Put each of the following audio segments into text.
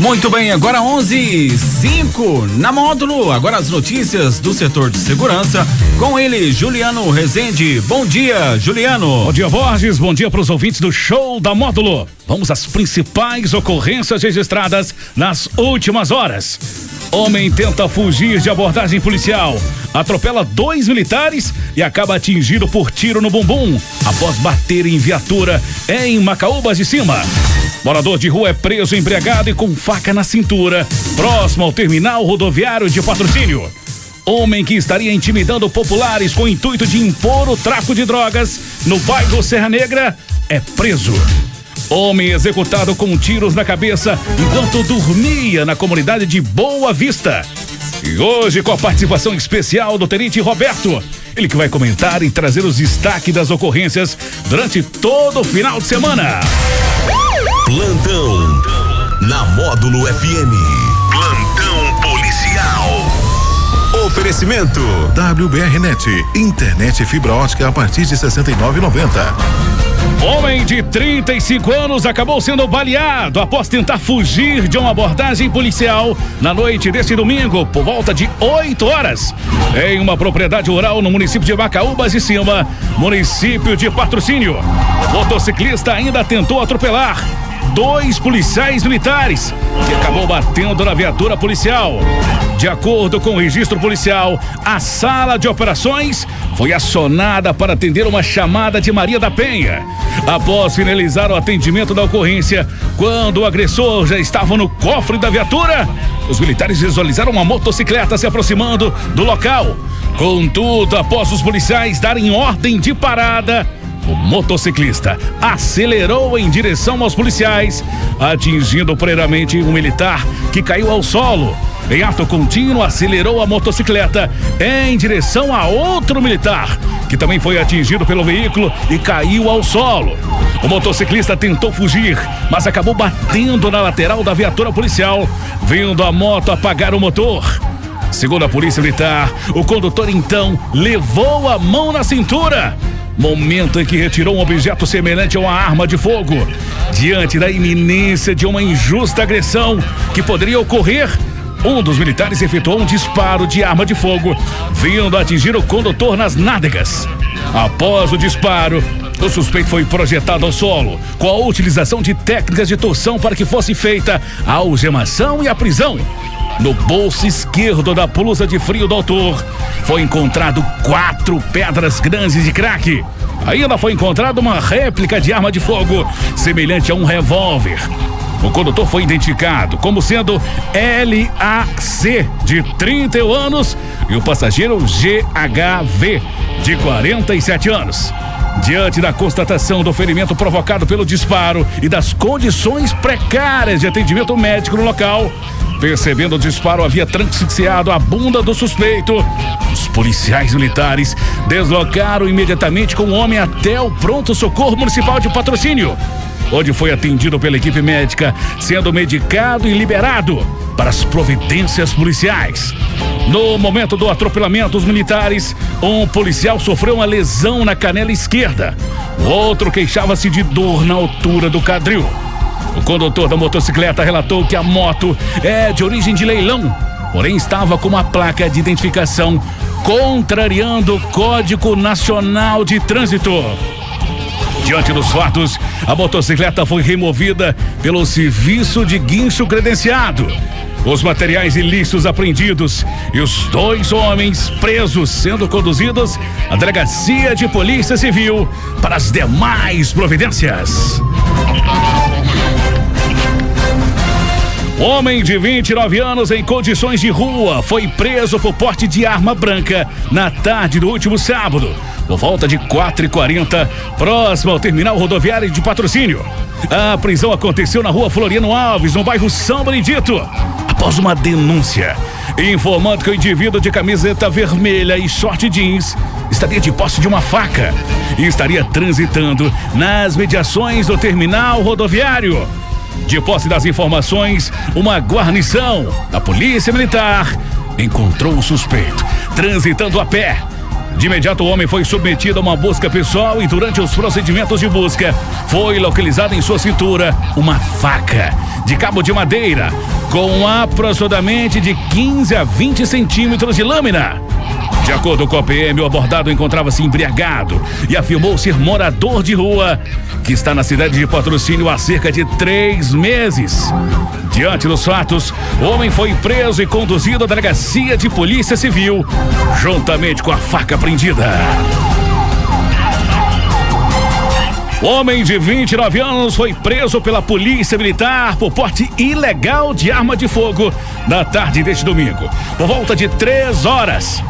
Muito bem, agora 11 5 na módulo. Agora as notícias do setor de segurança com ele, Juliano Rezende. Bom dia, Juliano. Bom dia, Borges. Bom dia para os ouvintes do show da módulo. Vamos às principais ocorrências registradas nas últimas horas. Homem tenta fugir de abordagem policial, atropela dois militares e acaba atingido por tiro no bumbum após bater em viatura em Macaúbas de Cima. Morador de rua é preso embriagado e com faca na cintura, próximo ao terminal rodoviário de patrocínio. Homem que estaria intimidando populares com o intuito de impor o tráfico de drogas no bairro Serra Negra é preso. Homem executado com tiros na cabeça enquanto dormia na comunidade de Boa Vista. E hoje, com a participação especial do Tenente Roberto, ele que vai comentar e trazer os destaques das ocorrências durante todo o final de semana. Plantão na Módulo FM. Plantão policial. Oferecimento WBRnet, internet fibra ótica a partir de 69,90. Homem de 35 anos acabou sendo baleado após tentar fugir de uma abordagem policial na noite deste domingo, por volta de 8 horas, em uma propriedade rural no município de Macaúbas de Cima, município de patrocínio. O motociclista ainda tentou atropelar dois policiais militares que acabou batendo na viatura policial. De acordo com o registro policial, a sala de operações foi acionada para atender uma chamada de Maria da Penha. Após finalizar o atendimento da ocorrência, quando o agressor já estava no cofre da viatura, os militares visualizaram uma motocicleta se aproximando do local. Contudo, após os policiais darem ordem de parada, o motociclista acelerou em direção aos policiais, atingindo previamente um militar que caiu ao solo. Em ato contínuo, acelerou a motocicleta em direção a outro militar, que também foi atingido pelo veículo e caiu ao solo. O motociclista tentou fugir, mas acabou batendo na lateral da viatura policial, vindo a moto apagar o motor. Segundo a polícia militar, o condutor então levou a mão na cintura momento em que retirou um objeto semelhante a uma arma de fogo. Diante da iminência de uma injusta agressão que poderia ocorrer, um dos militares efetuou um disparo de arma de fogo, vindo atingir o condutor nas nádegas. Após o disparo, o suspeito foi projetado ao solo, com a utilização de técnicas de torção para que fosse feita a algemação e a prisão. No bolso esquerdo da blusa de frio do autor, foi encontrado quatro pedras grandes de crack. Ainda foi encontrada uma réplica de arma de fogo, semelhante a um revólver. O condutor foi identificado como sendo LAC, de 31 anos, e o passageiro GHV, de 47 anos. Diante da constatação do ferimento provocado pelo disparo e das condições precárias de atendimento médico no local, percebendo o disparo havia transfixiado a bunda do suspeito, os policiais militares deslocaram imediatamente com o homem até o pronto-socorro municipal de patrocínio onde foi atendido pela equipe médica, sendo medicado e liberado para as providências policiais. No momento do atropelamento, os militares, um policial sofreu uma lesão na canela esquerda. O outro queixava-se de dor na altura do quadril. O condutor da motocicleta relatou que a moto é de origem de leilão, porém estava com uma placa de identificação contrariando o Código Nacional de Trânsito. Diante dos fatos, a motocicleta foi removida pelo serviço de guincho credenciado. Os materiais ilícitos apreendidos e os dois homens presos sendo conduzidos à delegacia de polícia civil para as demais providências. Homem de 29 anos em condições de rua foi preso por porte de arma branca na tarde do último sábado, por volta de 4h40, próximo ao terminal rodoviário de patrocínio. A prisão aconteceu na rua Floriano Alves, no bairro São Benedito, após uma denúncia informando que o indivíduo de camiseta vermelha e short jeans estaria de posse de uma faca e estaria transitando nas mediações do terminal rodoviário. De posse das informações, uma guarnição da Polícia Militar encontrou o suspeito transitando a pé De imediato, o homem foi submetido a uma busca pessoal e, durante os procedimentos de busca, foi localizada em sua cintura uma faca de cabo de madeira com aproximadamente de 15 a 20 centímetros de lâmina. De acordo com a PM, o abordado encontrava-se embriagado e afirmou ser morador de rua que está na cidade de patrocínio há cerca de três meses. Diante dos fatos, o homem foi preso e conduzido à delegacia de polícia civil, juntamente com a faca prendida. Homem de 29 anos foi preso pela polícia militar por porte ilegal de arma de fogo na tarde deste domingo, por volta de três horas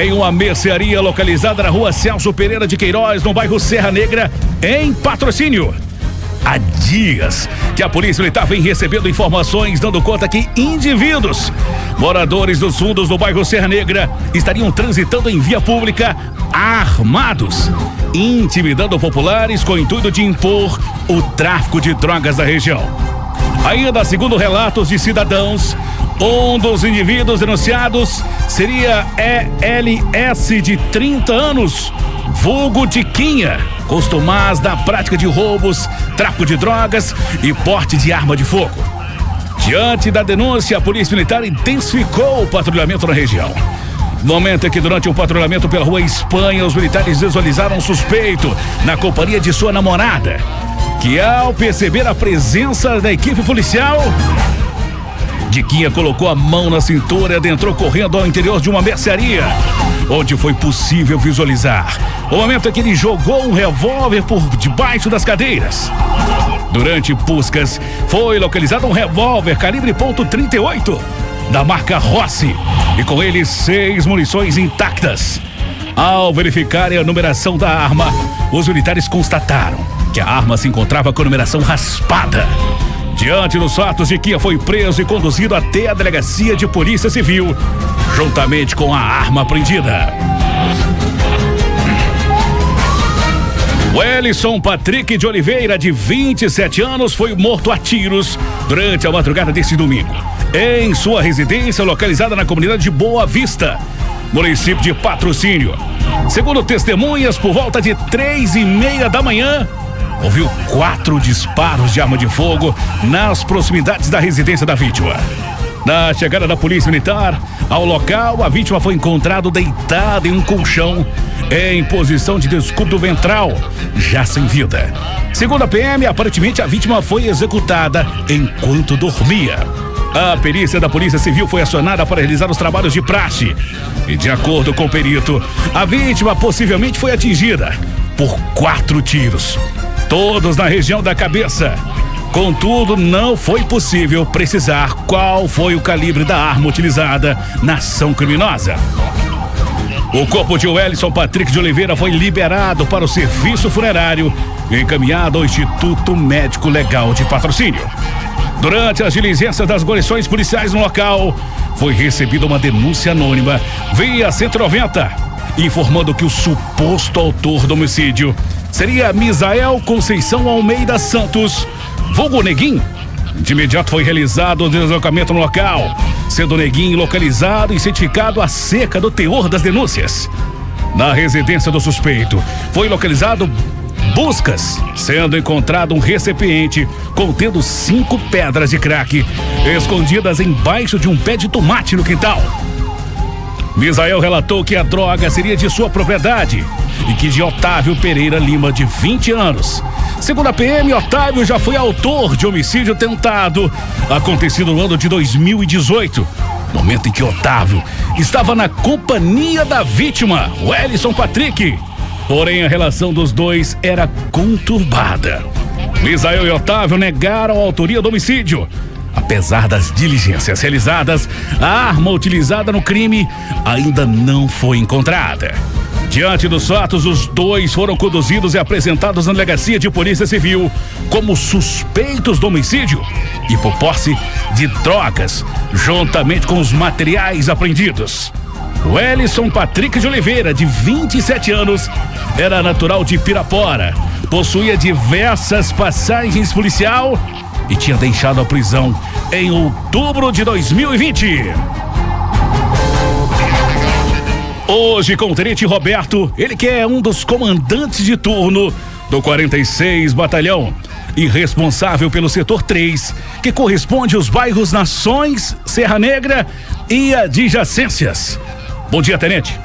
em uma mercearia localizada na rua Celso Pereira de Queiroz, no bairro Serra Negra, em patrocínio. Há dias que a polícia militar vem recebendo informações dando conta que indivíduos, moradores dos fundos do bairro Serra Negra, estariam transitando em via pública armados, intimidando populares com o intuito de impor o tráfico de drogas da região. Ainda segundo relatos de cidadãos, um dos indivíduos denunciados seria ELS de 30 anos, vulgo Tiquinha, costumaz da prática de roubos, tráfico de drogas e porte de arma de fogo. Diante da denúncia, a Polícia Militar intensificou o patrulhamento na região. Momento em que, durante o um patrulhamento pela rua Espanha, os militares visualizaram um suspeito na companhia de sua namorada, que, ao perceber a presença da equipe policial, Diquinha colocou a mão na cintura e adentrou correndo ao interior de uma mercearia, onde foi possível visualizar o momento em que ele jogou um revólver por debaixo das cadeiras. Durante buscas, foi localizado um revólver calibre .38 da marca Rossi e com ele seis munições intactas. Ao verificarem a numeração da arma, os militares constataram que a arma se encontrava com numeração raspada. Diante dos fatos, Jiquinha foi preso e conduzido até a delegacia de polícia civil, juntamente com a arma apreendida. Wellison Patrick de Oliveira, de 27 anos, foi morto a tiros durante a madrugada deste domingo, em sua residência localizada na comunidade de Boa Vista, município de Patrocínio. Segundo testemunhas, por volta de três e meia da manhã, ouviu quatro disparos de arma de fogo nas proximidades da residência da vítima. Na chegada da polícia militar ao local, a vítima foi encontrada deitada em um colchão em posição de descubro ventral, já sem vida. Segundo a PM, aparentemente a vítima foi executada enquanto dormia. A perícia da Polícia Civil foi acionada para realizar os trabalhos de praxe. E de acordo com o perito, a vítima possivelmente foi atingida por quatro tiros todos na região da cabeça. Contudo, não foi possível precisar qual foi o calibre da arma utilizada na ação criminosa. O corpo de Wellison Patrick de Oliveira foi liberado para o serviço funerário e encaminhado ao Instituto Médico Legal de Patrocínio. Durante as diligências das guarnições policiais no local, foi recebida uma denúncia anônima via 190, informando que o suposto autor do homicídio seria Misael Conceição Almeida Santos, vulgo Neguim. De imediato foi realizado o deslocamento no local, sendo Neguim localizado e certificado acerca do teor das denúncias. Na residência do suspeito, foi localizado buscas, sendo encontrado um recipiente contendo cinco pedras de crack escondidas embaixo de um pé de tomate no quintal. Misael relatou que a droga seria de sua propriedade e que de Otávio Pereira Lima, de 20 anos. Segundo a PM, Otávio já foi autor de homicídio tentado, acontecido no ano de 2018. Momento em que Otávio estava na companhia da vítima, Wellison Patrick. Porém, a relação dos dois era conturbada. Misael e Otávio negaram a autoria do homicídio. Apesar das diligências realizadas, a arma utilizada no crime ainda não foi encontrada. Diante dos fatos, os dois foram conduzidos e apresentados na delegacia de polícia civil como suspeitos do homicídio e por posse de drogas, juntamente com os materiais apreendidos. Wellison Patrick de Oliveira, de 27 anos, era natural de Pirapora, possuía diversas passagens policial e tinha deixado a prisão em outubro de 2020. Hoje com o Tenente Roberto, ele que é um dos comandantes de turno do 46 Batalhão e responsável pelo setor 3, que corresponde aos bairros Nações, Serra Negra e adjacências. Bom dia, Tenente.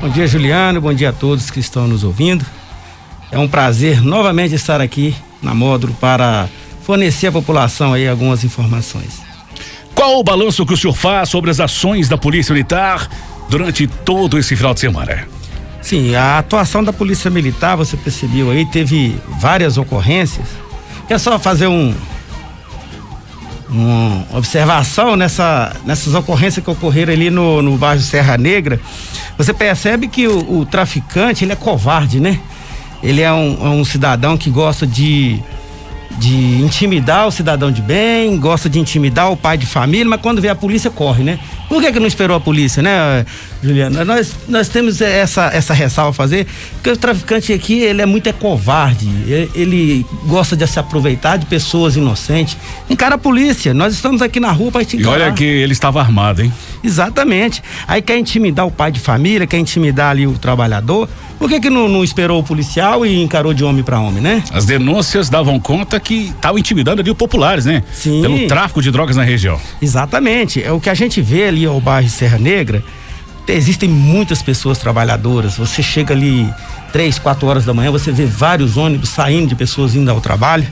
Bom dia, Juliano. Bom dia a todos que estão nos ouvindo. É um prazer novamente estar aqui na módulo para fornecer à população aí algumas informações. Qual o balanço que o senhor faz sobre as ações da Polícia Militar durante todo esse final de semana? Sim, a atuação da Polícia Militar, você percebeu aí, teve várias ocorrências. Quer só fazer um uma observação nessa, nessas ocorrências que ocorreram ali no, no bairro Serra Negra. Você percebe que o, o traficante ele é covarde, né? Ele é um, é um cidadão que gosta de de intimidar o cidadão de bem, gosta de intimidar o pai de família, mas quando vê a polícia corre, né? Por que, que não esperou a polícia, né, Juliana? Nós, nós temos essa, essa ressalva a fazer, porque o traficante aqui, ele é muito é covarde, ele, ele gosta de se aproveitar de pessoas inocentes. Encara a polícia, nós estamos aqui na rua para te encarar. E olha que ele estava armado, hein? Exatamente. Aí quer intimidar o pai de família, quer intimidar ali o trabalhador, por que, que não, não, esperou o policial e encarou de homem para homem, né? As denúncias davam conta que estavam intimidando ali os populares, né? Sim. Pelo tráfico de drogas na região. Exatamente. É o que a gente vê ali ao bairro Serra Negra. Existem muitas pessoas trabalhadoras. Você chega ali três, quatro horas da manhã, você vê vários ônibus saindo de pessoas indo ao trabalho.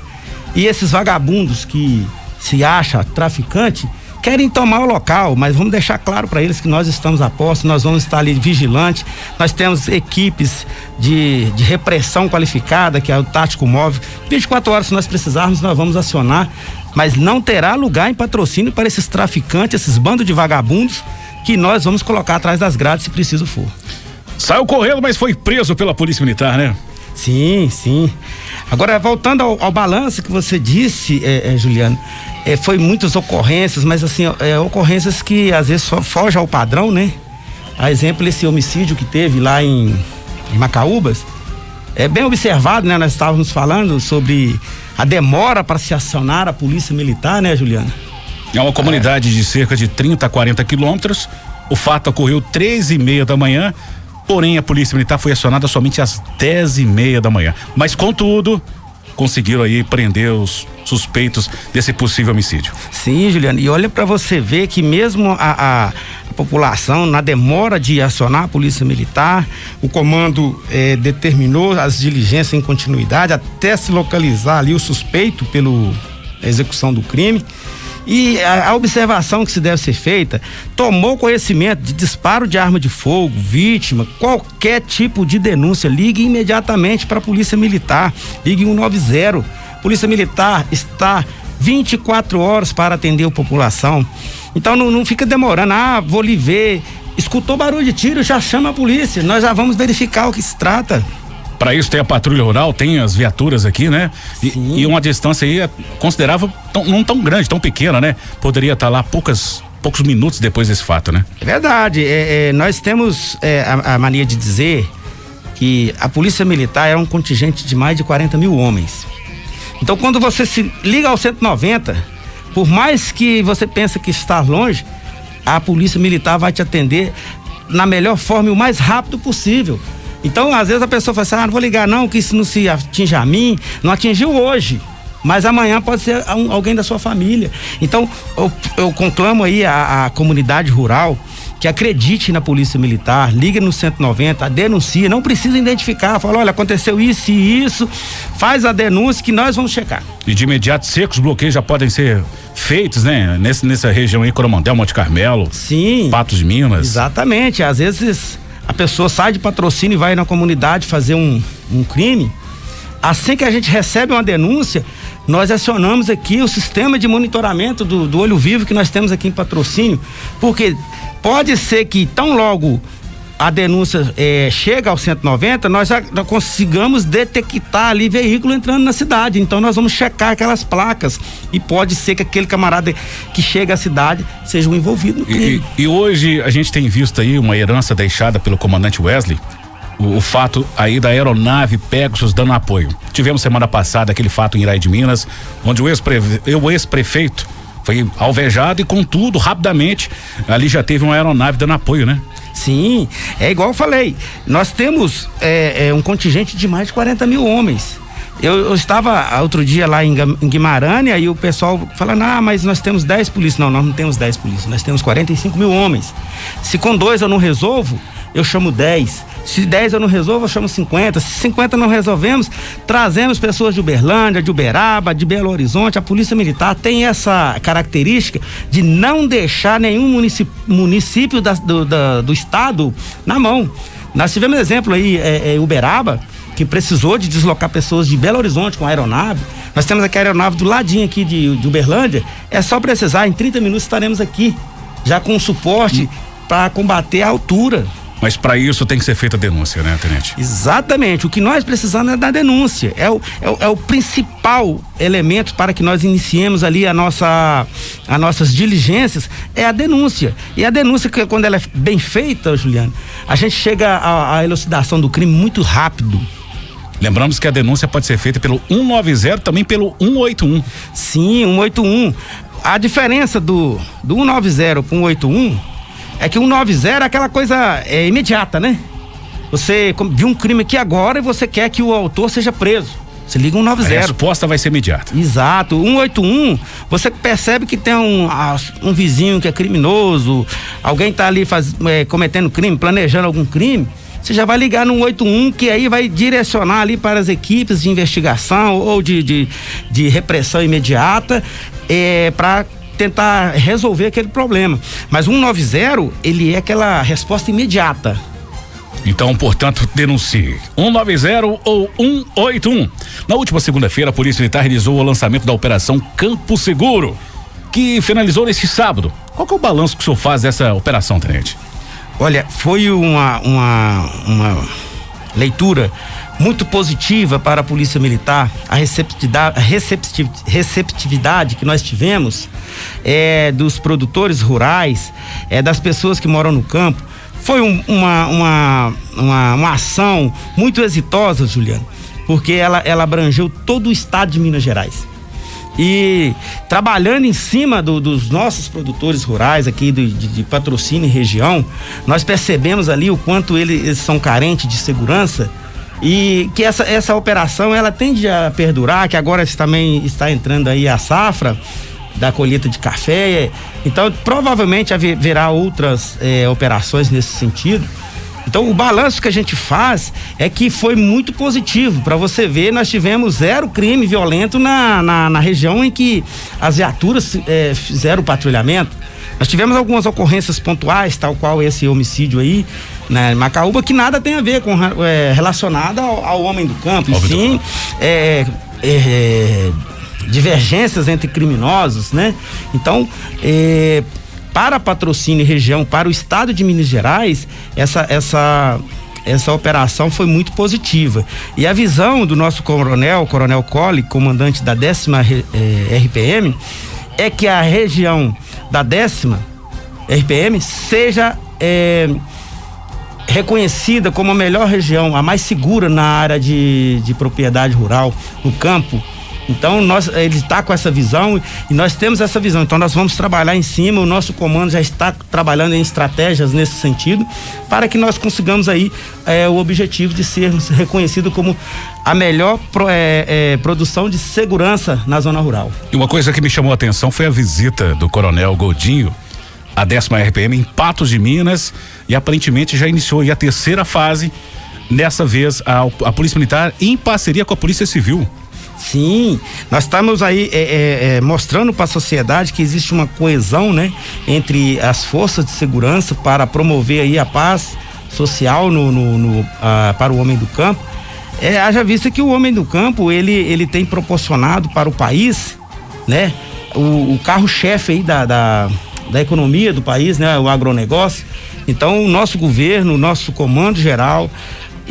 E esses vagabundos que se acha traficante, querem tomar o local, mas vamos deixar claro para eles que nós estamos a posto, nós vamos estar ali vigilante, nós temos equipes de, de repressão qualificada, que é o tático móvel. 24 horas, se nós precisarmos, nós vamos acionar, mas não terá lugar em patrocínio para esses traficantes, esses bandos de vagabundos, que nós vamos colocar atrás das grades se preciso for. Saiu correndo, mas foi preso pela Polícia Militar, né? Sim, sim. Agora, voltando ao, ao balanço que você disse, é, é, Juliano, é, foi muitas ocorrências, mas assim, é, ocorrências que às vezes fogem ao padrão, né? A exemplo, esse homicídio que teve lá em, em Macaúbas, é bem observado, né? Nós estávamos falando sobre a demora para se acionar a polícia militar, né, Juliano? É uma comunidade de cerca de 30 a 40 quilômetros. O fato ocorreu três e meia da manhã. Porém, a polícia militar foi acionada somente às dez e meia da manhã. Mas, contudo, conseguiram aí prender os suspeitos desse possível homicídio. Sim, Juliano. E olha para você ver que mesmo a, a, população, na demora de acionar a polícia militar, o comando eh, determinou as diligências em continuidade até se localizar ali o suspeito pela execução do crime. E a, a, observação que se deve ser feita, tomou conhecimento de disparo de arma de fogo, vítima, qualquer tipo de denúncia, ligue imediatamente para a Polícia Militar, ligue 190. Polícia Militar está 24 horas para atender a população. Então não, não fica demorando, ah, vou lhe ver. Escutou barulho de tiro, já chama a polícia. Nós já vamos verificar o que se trata. Para isso tem a patrulha rural, tem as viaturas aqui, né? E, e uma distância aí é considerável, tão, não tão grande, tão pequena, né? Poderia estar tá lá poucas poucos minutos depois desse fato, né? É verdade. É, é, nós temos é, a, a, mania de dizer que a polícia militar é um contingente de mais de 40 mil homens. Então, quando você se liga ao 190, por mais que você pense que está longe, a polícia militar vai te atender na melhor forma e o mais rápido possível. Então, às vezes a pessoa fala assim: ah, não vou ligar não, que isso não se atinge a mim. Não atingiu hoje. Mas amanhã pode ser alguém da sua família. Então, eu, eu conclamo aí a, a comunidade rural que acredite na polícia militar, liga no 190, denuncia, não precisa identificar, fala, olha, aconteceu isso e isso, faz a denúncia que nós vamos checar. E de imediato, secos bloqueios já podem ser feitos, né? Nesse, nessa região aí, Coromandel, Monte Carmelo. Sim. Patos de Minas. Exatamente, às vezes a pessoa sai de patrocínio e vai na comunidade fazer um, um crime, assim que a gente recebe uma denúncia, nós acionamos aqui o sistema de monitoramento do, do olho vivo que nós temos aqui em patrocínio, porque pode ser que tão logo a denúncia é, chega ao 190, nós já, já, consigamos detectar ali veículo entrando na cidade. Então nós vamos checar aquelas placas e pode ser que aquele camarada que chega à cidade seja o envolvido no crime. E, e, hoje a gente tem visto aí uma herança deixada pelo comandante Wesley. O, o fato aí da aeronave Pegasus dando apoio. Tivemos semana passada aquele fato em Iraí de Minas, onde o ex-prefeito foi alvejado e contudo, rapidamente, ali já teve uma aeronave dando apoio, né? Sim, é igual eu falei, nós temos é, é, um contingente de mais de 40 mil homens. Eu, eu, estava outro dia lá em, Guimarães, aí o pessoal falando, ah, mas nós temos 10 polícias. Não, nós não temos 10 polícias, nós temos 45 mil homens. Se com dois eu não resolvo, eu chamo 10. Se 10 eu não resolvo, eu chamo 50. Se 50 não resolvemos, trazemos pessoas de Uberlândia, de Uberaba, de Belo Horizonte. A Polícia Militar tem essa característica de não deixar nenhum município, município da, do, da, do estado na mão. Nós tivemos exemplo aí, é, é, Uberaba, que precisou de deslocar pessoas de Belo Horizonte com aeronave. Nós temos aqui a aeronave do ladinho aqui de, de Uberlândia. É só precisar, em 30 minutos estaremos aqui, já com suporte para combater a altura. Mas para isso tem que ser feita a denúncia, né, tenente? Exatamente. O que nós precisamos é da denúncia. É o, é o, é o principal elemento para que nós iniciemos ali a nossa, as nossas diligências é a denúncia. E a denúncia, que quando ela é bem feita, Juliano, a gente chega à, elucidação do crime muito rápido. Lembramos que a denúncia pode ser feita pelo 190, também pelo 181. Sim, 181. A diferença do, do 190 para 181 é que 190 é aquela coisa é, imediata, né? Você viu um crime aqui agora e você quer que o autor seja preso. Você liga 190. A resposta vai ser imediata. Exato. 181, você percebe que tem um, um vizinho que é criminoso, alguém está ali faz, é, cometendo crime, planejando algum crime. Você já vai ligar no 181, que aí vai direcionar ali para as equipes de investigação ou de, de, de repressão imediata é, para tentar resolver aquele problema. Mas 190, ele é aquela resposta imediata. Então, portanto, denuncie 190 ou 181. Na última segunda-feira, a Polícia Militar realizou o lançamento da Operação Campo Seguro, que finalizou neste sábado. Qual é o balanço que o senhor faz dessa operação, tenente? Olha, foi uma, uma, uma leitura muito positiva para a Polícia Militar, a receptividade, receptividade que nós tivemos é, dos produtores rurais, é, das pessoas que moram no campo. Foi um, uma, uma, uma, uma ação muito exitosa, Juliano, porque ela, ela abrangeu todo o estado de Minas Gerais. E trabalhando em cima do, dos nossos produtores rurais aqui do, de, de, patrocínio e região, nós percebemos ali o quanto eles, eles são carentes de segurança e que essa, essa operação ela tende a perdurar, que agora também está entrando aí a safra da colheita de café. Então, provavelmente haverá outras eh, operações nesse sentido. Então, o balanço que a gente faz é que foi muito positivo. Para você ver, nós tivemos zero crime violento na, na, na região em que as viaturas eh, fizeram o patrulhamento. Nós tivemos algumas ocorrências pontuais, tal qual esse homicídio aí, né, Macaúba, que nada tem a ver com é, relacionada ao, ao, homem do campo, e sim é, é, divergências entre criminosos, né? Então, é, para patrocínio e região, para o estado de Minas Gerais, essa essa essa operação foi muito positiva. E a visão do nosso coronel, Coronel Colli, comandante da décima eh, RPM, é que a região da décima RPM seja é, reconhecida como a melhor região, a mais segura na área de, de propriedade rural, no campo. Então nós ele está com essa visão e nós temos essa visão. Então nós vamos trabalhar em cima. O nosso comando já está trabalhando em estratégias nesse sentido para que nós consigamos aí é, o objetivo de sermos reconhecidos como a melhor pro, é, é, produção de segurança na zona rural. E uma coisa que me chamou a atenção foi a visita do Coronel Godinho a décima RPM em Patos de Minas e aparentemente já iniciou a terceira fase. Dessa vez a, a Polícia Militar em parceria com a Polícia Civil. Sim, nós estamos aí é, é, é mostrando para a sociedade que existe uma coesão, né, entre as forças de segurança para promover aí a paz social no, no, no ah, para o homem do campo. É, haja vista que o homem do campo ele, ele tem proporcionado para o país, né, o, o carro-chefe aí da, da, da economia do país, né, o agronegócio. Então, o nosso governo, o nosso comando geral,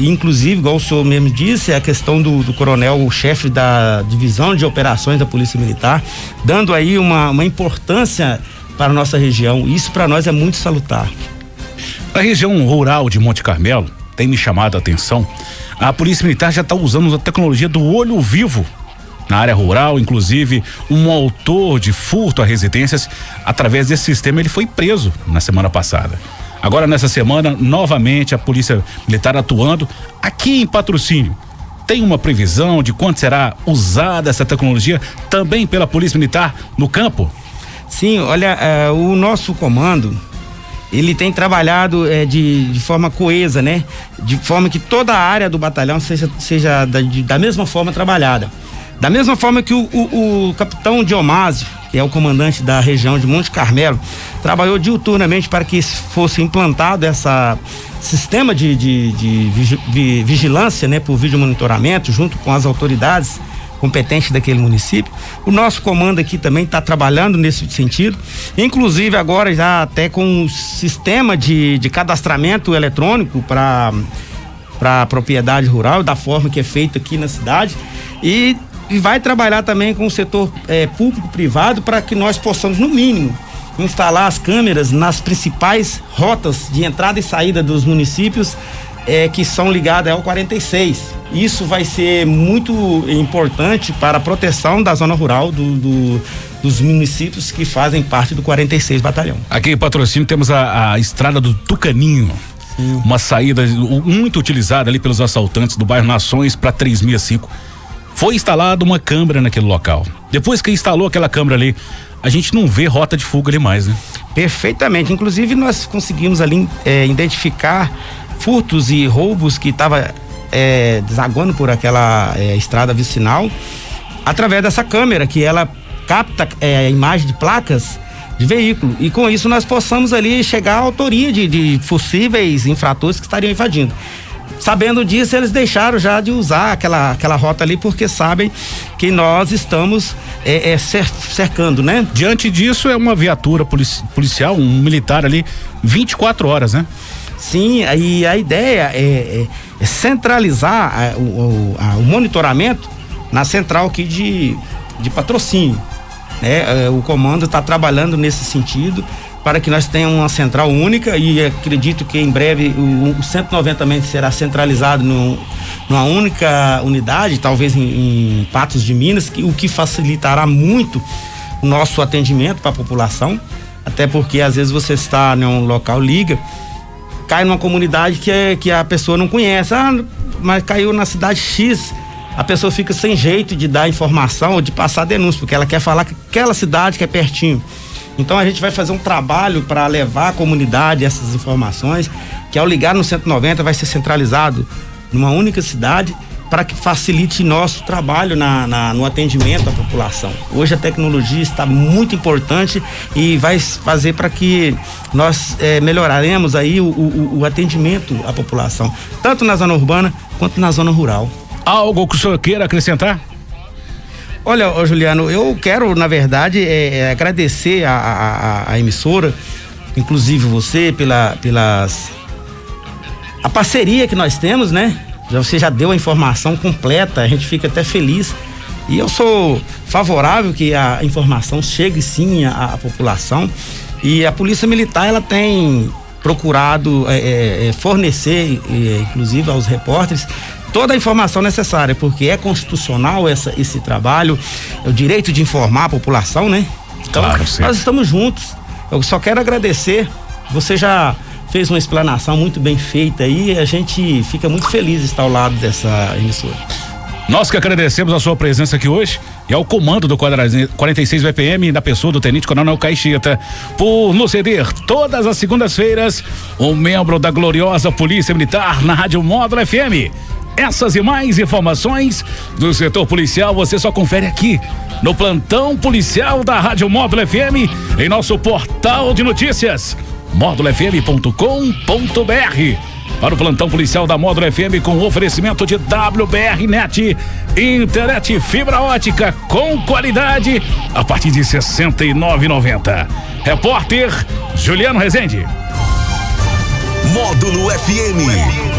inclusive, igual o senhor mesmo disse, é a questão do, do coronel, o chefe da divisão de operações da Polícia Militar, dando aí uma, uma importância para a nossa região. Isso para nós é muito salutar. A região rural de Monte Carmelo tem me chamado a atenção. A Polícia Militar já está usando a tecnologia do olho vivo na área rural, inclusive um autor de furto a residências. Através desse sistema, ele foi preso na semana passada. Agora, nessa semana, novamente, a Polícia Militar atuando aqui em patrocínio. Tem uma previsão de quanto será usada essa tecnologia também pela Polícia Militar no campo? Sim, olha, uh, o nosso comando, ele tem trabalhado é, de, de, forma coesa, né? De forma que toda a área do batalhão seja, seja da, de, da mesma forma trabalhada. Da mesma forma que o, o, o capitão Diomásio, que é o comandante da região de Monte Carmelo, trabalhou diuturnamente para que fosse implantado essa sistema de, de, de vigilância, né, por vídeo monitoramento, junto com as autoridades competente daquele município. O nosso comando aqui também está trabalhando nesse sentido, inclusive agora já até com um sistema de, de cadastramento eletrônico para para a propriedade rural, da forma que é feito aqui na cidade. E, e vai trabalhar também com o setor é, público-privado para que nós possamos, no mínimo, instalar as câmeras nas principais rotas de entrada e saída dos municípios é, que são ligadas ao 46. Isso vai ser muito importante para a proteção da zona rural do, do, dos municípios que fazem parte do 46 Batalhão. Aqui em patrocínio temos a, a estrada do Tucaninho. Sim. Uma saída muito utilizada ali pelos assaltantes do bairro Nações para 365. Foi instalada uma câmera naquele local. Depois que instalou aquela câmera ali, a gente não vê rota de fuga ali mais, né? Perfeitamente. Inclusive, nós conseguimos ali é, identificar furtos e roubos que estava é, desaguando por aquela é, estrada vicinal através dessa câmera que ela capta é, a imagem de placas de veículo e com isso nós possamos ali chegar à autoria de, de possíveis infratores que estariam invadindo. Sabendo disso, eles deixaram já de usar aquela, aquela rota ali, porque sabem que nós estamos é, é, cercando, né? Diante disso, é uma viatura policial, um militar ali, 24 horas, né? Sim, e a ideia é, é, é centralizar a, o, o, monitoramento na central aqui de, de patrocínio. Né? É, o comando está trabalhando nesse sentido para que nós tenhamos uma central única e acredito que em breve o, o 190 também será centralizado no, numa única unidade, talvez em, em Patos de Minas, que, o que facilitará muito o nosso atendimento para a população, até porque às vezes você está em um local liga cai numa comunidade que, é, que a pessoa não conhece. Ah, mas caiu na cidade X. A pessoa fica sem jeito de dar informação ou de passar denúncia, porque ela quer falar que aquela cidade que é pertinho. Então a gente vai fazer um trabalho para levar à comunidade essas informações, que ao ligar no 190 vai ser centralizado numa única cidade para que facilite nosso trabalho na, na, no atendimento à população. Hoje a tecnologia está muito importante e vai fazer para que nós é, melhoraremos aí o, o, o, atendimento à população, tanto na zona urbana quanto na zona rural. Algo que o senhor queira acrescentar? Olha, Juliano, eu quero, na verdade, é, é agradecer a, a, a, emissora, inclusive você, pela, pelas. a parceria que nós temos, né? você já deu a informação completa, a gente fica até feliz. E eu sou favorável que a informação chegue sim à, à população. E a Polícia Militar ela tem procurado é, é, é fornecer, é, inclusive aos repórteres, toda a informação necessária, porque é constitucional essa, esse trabalho, é o direito de informar a população, né? Então, claro, nós estamos juntos. Eu só quero agradecer. Você já fez uma explanação muito bem feita aí. A gente fica muito feliz de estar ao lado dessa emissora. Nós que agradecemos a sua presença aqui hoje e ao comando do 46 VPM na pessoa do Tenente Coronel Caixeta por nos ceder todas as segundas-feiras um membro da gloriosa Polícia Militar na Rádio Módulo FM. Essas e mais informações do setor policial você só confere aqui no plantão policial da Rádio Módulo FM em nosso portal de notícias módulofm.com.br. Para o plantão policial da Módulo FM com oferecimento de WBR Net, internet fibra ótica com qualidade a partir de R$ 69,90. Repórter Juliano Rezende. Módulo FM.